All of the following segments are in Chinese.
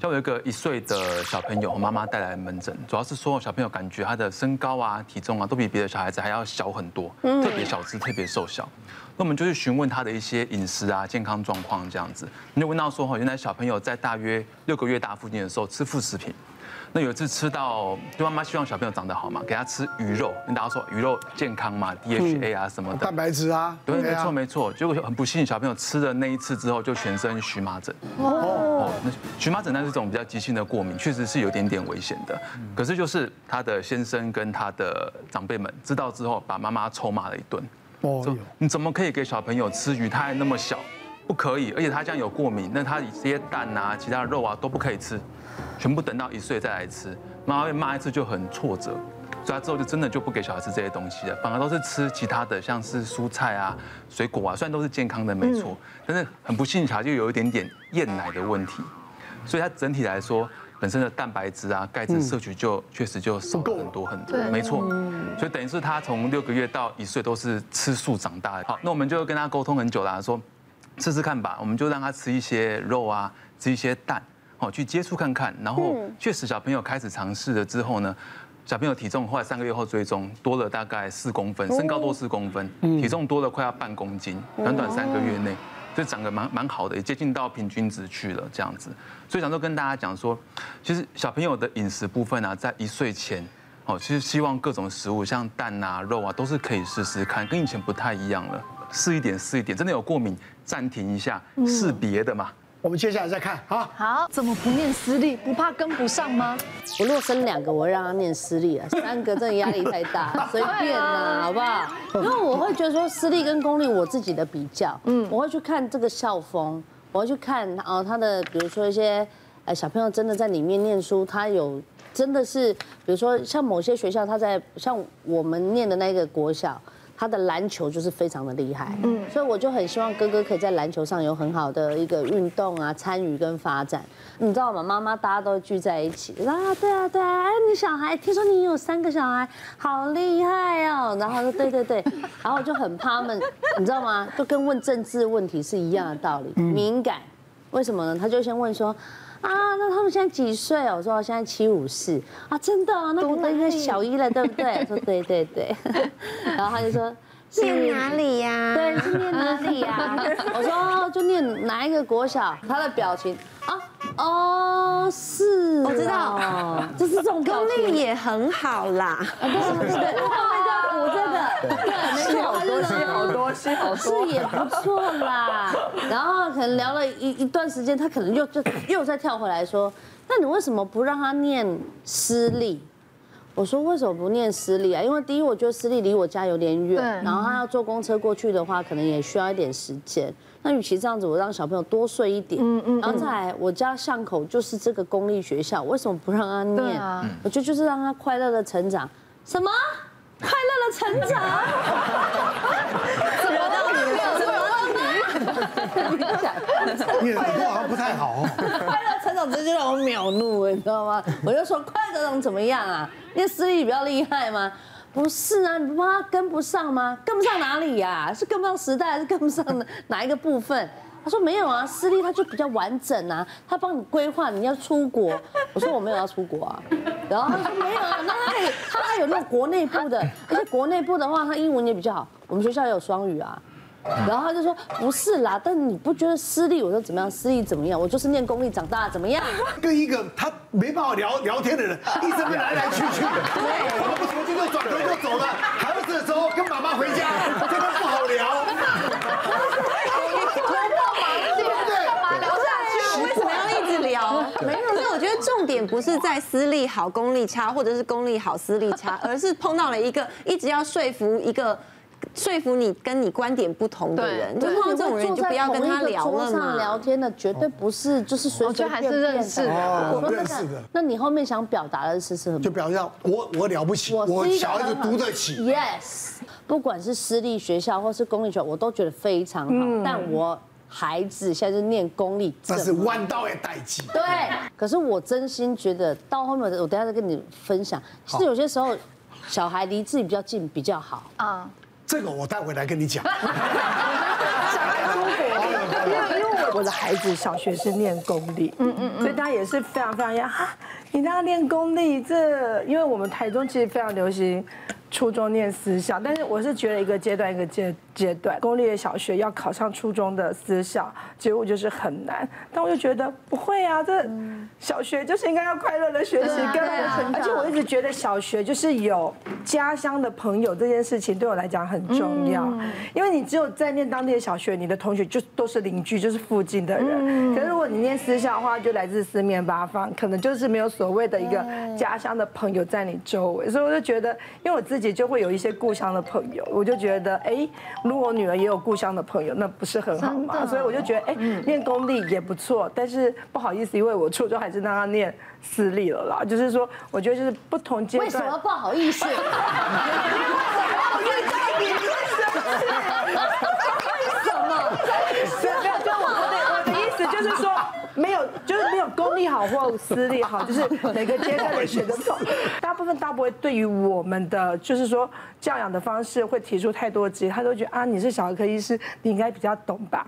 像我有一个一岁的小朋友，我妈妈带来门诊，主要是说小朋友感觉他的身高啊、体重啊，都比别的小孩子还要小很多，特别小只，特别瘦小。那我们就去询问他的一些饮食啊、健康状况这样子。你就问到说，哈，原来小朋友在大约六个月大附近的时候吃副食品。那有一次吃到，就妈妈希望小朋友长得好嘛，给他吃鱼肉。跟大家说鱼肉健康嘛，DHA 啊什么的，蛋白质啊。对，没错没错。结果很不幸，小朋友吃了那一次之后，就全身荨麻疹。哦。那荨麻疹那是种比较急性的过敏，确实是有点点危险的。可是就是他的先生跟他的长辈们知道之后，把妈妈臭骂了一顿。哦。你怎么可以给小朋友吃鱼？他还那么小，不可以。而且他这样有过敏，那他这些蛋啊、其他的肉啊都不可以吃。全部等到一岁再来吃，妈妈被骂一次就很挫折，所以他之后就真的就不给小孩吃这些东西了，反而都是吃其他的，像是蔬菜啊、水果啊，虽然都是健康的没错，但是很不幸，小孩就有一点点厌奶的问题，所以他整体来说，本身的蛋白质啊、钙质摄取就确实就少了很多很多，没错，所以等于是他从六个月到一岁都是吃素长大的。好，那我们就跟他沟通很久了，说试试看吧，我们就让他吃一些肉啊，吃一些蛋。哦，去接触看看，然后确实小朋友开始尝试了之后呢，小朋友体重后来三个月后追踪多了大概四公分，身高多四公分，体重多了快要半公斤，短短三个月内，就长得蛮蛮好的，也接近到平均值去了这样子。所以想说跟大家讲说，其实小朋友的饮食部分啊，在一岁前，哦，其实希望各种食物像蛋啊、肉啊，都是可以试试看，跟以前不太一样了，试一点试一点，真的有过敏暂停一下，试别的嘛。我们接下来再看，好，好，怎么不念私立？不怕跟不上吗？我如果生两个，我会让他念私立啊，三个真的压力太大，随便啦，好不好？因为我会觉得说私立跟公立，我自己的比较，嗯，我会去看这个校风，我会去看哦他的，比如说一些呃小朋友真的在里面念书，他有真的是，比如说像某些学校，他在像我们念的那个国小。他的篮球就是非常的厉害，嗯，所以我就很希望哥哥可以在篮球上有很好的一个运动啊，参与跟发展。你知道吗？妈妈大家都聚在一起，啊，对啊，对啊，哎，你小孩听说你有三个小孩，好厉害哦。然后说对对对，然后就很怕他们，你知道吗？就跟问政治问题是一样的道理，敏感。为什么呢？他就先问说。啊，那他们现在几岁哦？我说现在七五四啊，真的，那可能应该小一了，对不对？我说对 对对，然后他就说念哪里呀？对，是念哪里呀？我说就念哪一个国小？他的表情啊，哦，是，我知道，就是这种功力也很好啦。对对对，后面就要补这个，对，好多戏，好多戏，好多，是也不错啦。然后可能聊了一一段时间，他可能又就又再跳回来说，那你为什么不让他念私立？我说为什么不念私立啊？因为第一，我觉得私立离我家有点远，然后他要坐公车过去的话，可能也需要一点时间。那与其这样子，我让小朋友多睡一点，嗯嗯，然后再来我家巷口就是这个公立学校，为什么不让他念？我觉得就是让他快乐的成长。什么？成长？怎么到你了？怎么到你？你耳朵好像不太好哦。快乐成长直接让我秒怒，你知道吗？我就说快乐成长怎么样啊？因为私立比较厉害吗？不是啊，你不怕他跟不上吗？跟不上哪里呀？是跟不上时代，还是跟不上哪一个部分？他说没有啊，私立他就比较完整啊，他帮你规划你要出国。我说我没有要出国啊，然后他说没有啊，那他有，他还有那种国内部的，而且国内部的话，他英文也比较好。我们学校也有双语啊。然后他就说不是啦，但你不觉得私立？我说怎么样？私立怎么样？我就是念公立长大，怎么样？跟一个他没办法聊聊天的人，一直来来去去的，对，我们不重新就转头就走了。孩子的时候跟妈妈回家，真的不好聊。没有，所以我觉得重点不是在私立好、公立差，或者是公立好、私立差，而是碰到了一个一直要说服一个说服你跟你观点不同的人，就碰到这种人就不要跟他聊了嘛。聊天的绝对不是就是随随便便的，认识的，认识的。那你后面想表达的是什么？就表示我我了不起，我小孩子读得起。Yes，不管是私立学校或是公立学校，我都觉得非常好，但我。孩子现在是念公立，但是弯道也带起。对，可是我真心觉得到后面，我等下再跟你分享。其实有些时候，小孩离自己比较近比较好啊。这个我待会来跟你讲。小孩出国，因为因为我我的孩子小学是念公立，嗯嗯，所以他也是非常非常要哈，你让他念公立，这因为我们台中其实非常流行。初中念私校，但是我是觉得一个阶段一个阶阶段，公立的小学要考上初中的私校，结果就是很难。但我就觉得不会啊，这小学就是应该要快乐的学习，跟而且我一直觉得小学就是有家乡的朋友这件事情对我来讲很重要，因为你只有在念当地的小学，你的同学就都是邻居，就是附近的人。可是如果你念私校的话，就来自四面八方，可能就是没有所谓的一个家乡的朋友在你周围，所以我就觉得，因为我自己。自己就会有一些故乡的朋友，我就觉得，哎，如果我女儿也有故乡的朋友，那不是很好吗？所以我就觉得，哎，念公立也不错，但是不好意思，因为我初中还是让她念私立了啦。就是说，我觉得就是不同阶段。为什么不好意思？为什么？为什么？没有，就我的我的意思就是说。没有，就是没有公立好或私立好，就是每个阶段的选择。大部分大部分对于我们的就是说教养的方式会提出太多质疑，他都觉得啊，你是小儿科医师，你应该比较懂吧？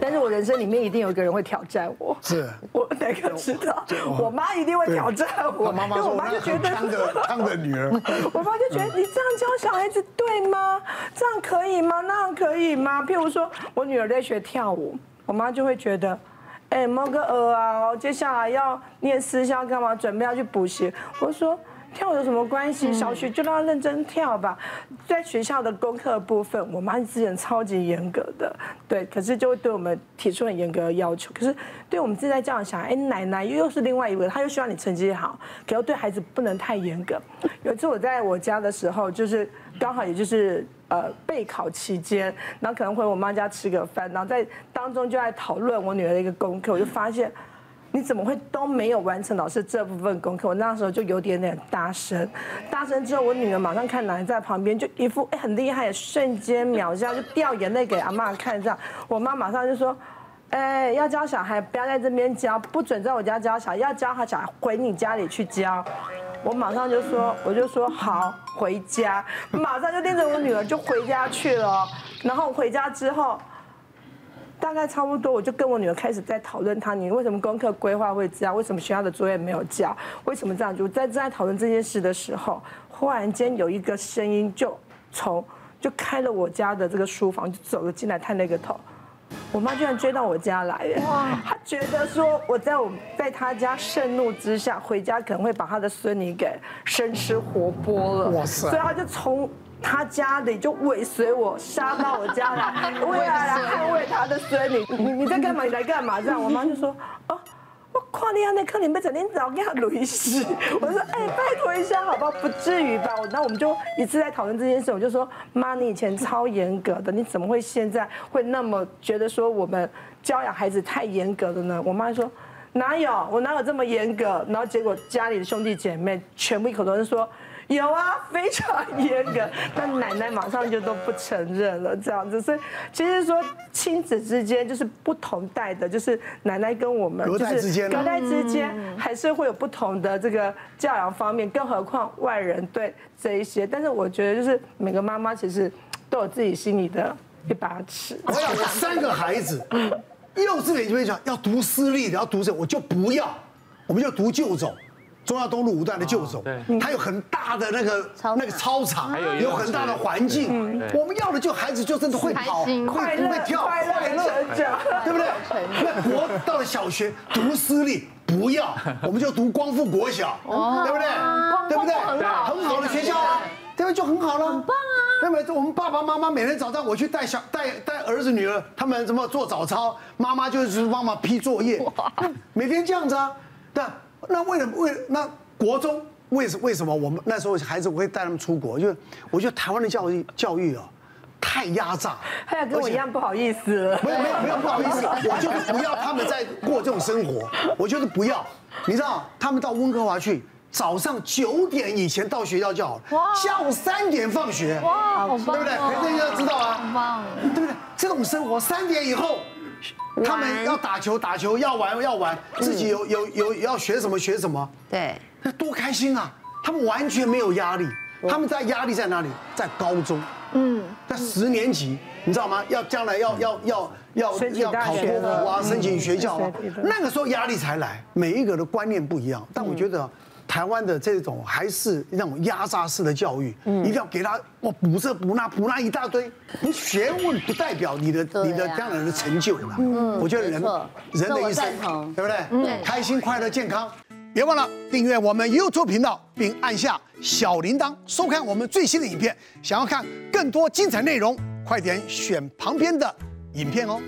但是我人生里面一定有一个人会挑战我，是我哪个知道？我妈一定会挑战我，因为我妈就觉得他的 他的女儿，我妈就觉得你这样教小孩子对吗？这样可以吗？那样可以吗？譬如说我女儿在学跳舞，我妈就会觉得。哎，猫个鹅啊！接下来要念私校干嘛？准备要去补习。我说跳有什么关系？小学就让他认真跳吧。在学校的功课部分，我妈之前超级严格的，对，可是就会对我们提出很严格的要求。可是对我们自己在教养小孩，哎，奶奶又是另外一位，她又希望你成绩好，可又对孩子不能太严格。有一次我在我家的时候，就是刚好也就是。呃，备考期间，然后可能回我妈家吃个饭，然后在当中就在讨论我女儿的一个功课，我就发现，你怎么会都没有完成老师这部分功课？我那时候就有点点大声，大声之后，我女儿马上看奶奶在旁边，就一副哎很厉害，瞬间秒杀，就掉眼泪给阿妈看，这样，我妈马上就说，哎，要教小孩不要在这边教，不准在我家教小孩，要教他小孩回你家里去教。我马上就说，我就说好，回家，马上就拎着我女儿就回家去了。然后回家之后，大概差不多，我就跟我女儿开始在讨论她，你为什么功课规划会这样？为什么学校的作业没有交？为什么这样？就在正在讨论这件事的时候，忽然间有一个声音就从就开了我家的这个书房，就走了进来，探那个头。我妈居然追到我家来哇！她觉得说我在我在她家盛怒之下回家可能会把她的孙女给生吃活剥了，哇塞！所以她就从她家里就尾随我杀到我家来，为了来捍卫她的孙女。你你在干嘛？你来干嘛？这样我妈就说哦。我看你那课里面整天早给他累死，我说哎，拜托一下好不好？不至于吧？那我们就一次在讨论这件事，我就说妈，你以前超严格的，你怎么会现在会那么觉得说我们教养孩子太严格了呢？我妈说哪有，我哪有这么严格？然后结果家里的兄弟姐妹全部一口都是说。有啊，非常严格，但奶奶马上就都不承认了，这样子。所以其实说亲子之间就是不同代的，就是奶奶跟我们就是隔代之间还是会有不同的这个教养方面，更何况外人对这一些。但是我觉得就是每个妈妈其实都有自己心里的一把尺。我有三个孩子，幼稚园就会讲要读私立的，要读这，我就不要，我们就读旧种。中央东路五段的旧种，它有很大的那个那个操场，有很大的环境。我们要的就孩子就真的会跑，会会跳，快乐成长，对不对？那国到了小学读私立不要，我们就读光复国小，对不对？对不对？很好的学校啊，对不对？就很好了，很棒啊。那么我们爸爸妈妈每天早上我去带小带带儿子女儿，他们怎么做早操，妈妈就是帮忙批作业，每天这样子啊，对。那为了为那国中为什为什么我们那时候孩子我会带他们出国？就我觉得台湾的教育教育啊太压榨，他要跟我一样不好意思了。没有没有没有不好意思，我就是不要他们再过这种生活，我就是不要。你知道他们到温哥华去，早上九点以前到学校就好了，下午三点放学，哇，对不对？每个人都知道啊，对不对？这种生活三点以后。他们要打球，打球要玩要玩，自己有有有要学什么学什么，对，那多开心啊！他们完全没有压力，他们在压力在哪里？在高中，嗯，在十年级，你知道吗？要将来要要要要要考托福啊，申请学校啊，那个时候压力才来。每一个的观念不一样，但我觉得。台湾的这种还是那种压榨式的教育，一定要给他我补这补那补那一大堆。你学问不代表你的你的将来的成就嘛。嗯，我觉得人人的一生，对不对？对，开心快乐健康。别忘了订阅我们 YouTube 频道，并按下小铃铛，收看我们最新的影片。想要看更多精彩内容，快点选旁边的影片哦。